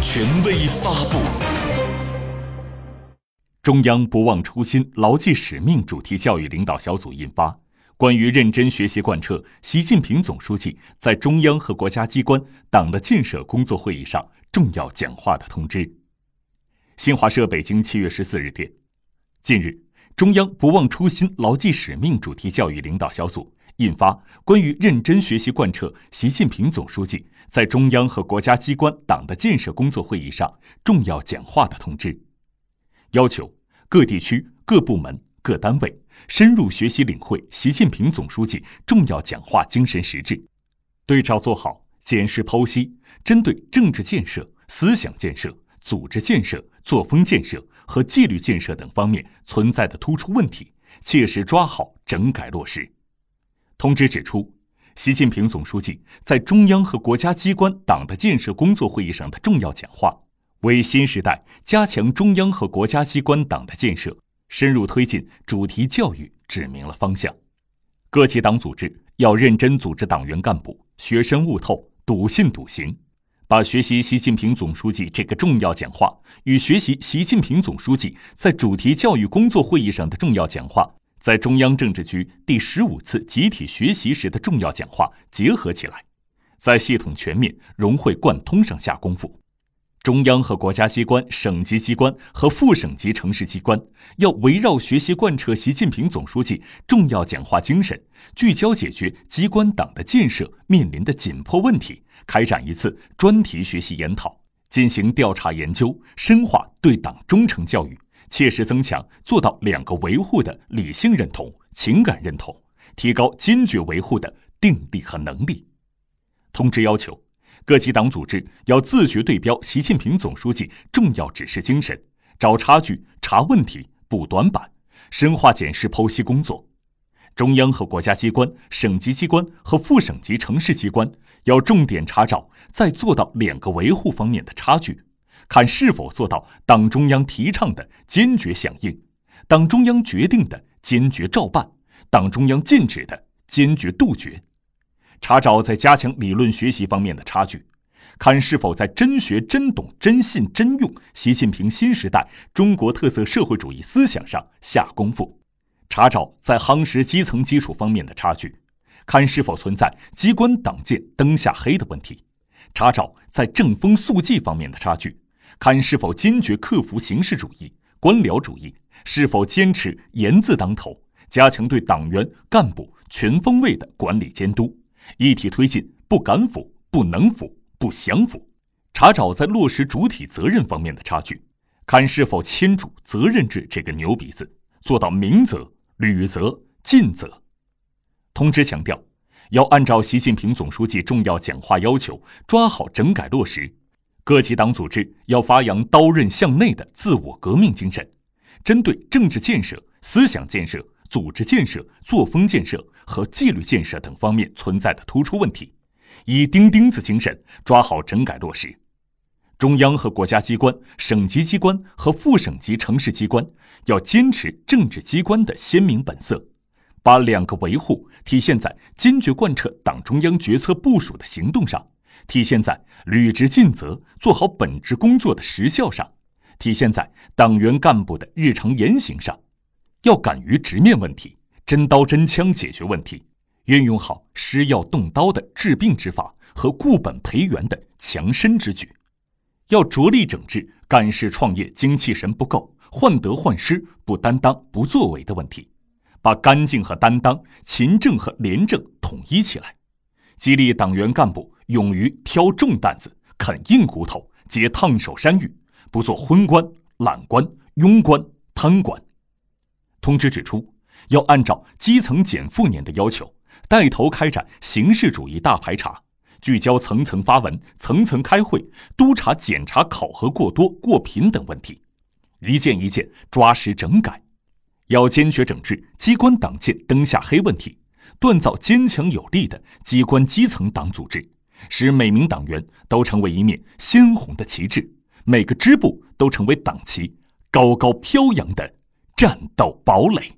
权威发布。中央不忘初心、牢记使命主题教育领导小组印发《关于认真学习贯彻习近平总书记在中央和国家机关党的建设工作会议上重要讲话的通知》。新华社北京七月十四日电，近日，中央不忘初心、牢记使命主题教育领导小组。印发《关于认真学习贯彻习近平总书记在中央和国家机关党的建设工作会议上重要讲话的通知》，要求各地区、各部门、各单位深入学习领会习近平总书记重要讲话精神实质，对照做好检视剖析，针对政治建设、思想建设、组织建设、作风建设和纪律建设等方面存在的突出问题，切实抓好整改落实。通知指出，习近平总书记在中央和国家机关党的建设工作会议上的重要讲话，为新时代加强中央和国家机关党的建设、深入推进主题教育指明了方向。各级党组织要认真组织党员干部，学深悟透，笃信笃行，把学习习近平总书记这个重要讲话与学习习近平总书记在主题教育工作会议上的重要讲话。在中央政治局第十五次集体学习时的重要讲话结合起来，在系统全面融会贯通上下功夫。中央和国家机关、省级机关和副省级城市机关要围绕学习贯彻习近平总书记重要讲话精神，聚焦解决机关党的建设面临的紧迫问题，开展一次专题学习研讨，进行调查研究，深化对党忠诚教育。切实增强做到两个维护的理性认同、情感认同，提高坚决维护的定力和能力。通知要求，各级党组织要自觉对标习近平总书记重要指示精神，找差距、查问题、补短板，深化检视剖析工作。中央和国家机关、省级机关和副省级城市机关要重点查找在做到两个维护方面的差距。看是否做到党中央提倡的坚决响应，党中央决定的坚决照办，党中央禁止的坚决杜绝。查找在加强理论学习方面的差距，看是否在真学、真懂、真信、真用习近平新时代中国特色社会主义思想上下功夫。查找在夯实基层基础方面的差距，看是否存在机关党建灯下黑的问题。查找在正风肃纪方面的差距。看是否坚决克服形式主义、官僚主义，是否坚持严字当头，加强对党员干部全方位的管理监督，一体推进不敢腐、不能腐、不想腐，查找在落实主体责任方面的差距，看是否牵住责任制这个牛鼻子，做到明责、履责、尽责。通知强调，要按照习近平总书记重要讲话要求，抓好整改落实。各级党组织要发扬刀刃向内的自我革命精神，针对政治建设、思想建设、组织建设、作风建设和纪律建设等方面存在的突出问题，以钉钉子精神抓好整改落实。中央和国家机关、省级机关和副省级城市机关要坚持政治机关的鲜明本色，把两个维护体现在坚决贯彻党中央决策部署的行动上。体现在履职尽责、做好本职工作的实效上，体现在党员干部的日常言行上，要敢于直面问题，真刀真枪解决问题，运用好施药动刀的治病之法和固本培元的强身之举，要着力整治干事创业精气神不够、患得患失、不担当、不作为的问题，把干净和担当、勤政和廉政统一起来，激励党员干部。勇于挑重担子、啃硬骨头、接烫手山芋，不做昏官、懒官、庸官、贪官。通知指出，要按照基层减负年的要求，带头开展形式主义大排查，聚焦层层发文、层层开会，督查检查考核过多过频等问题，一件一件抓实整改。要坚决整治机关党建灯下黑问题，锻造坚强有力的机关基层党组织。使每名党员都成为一面鲜红的旗帜，每个支部都成为党旗高高飘扬的战斗堡垒。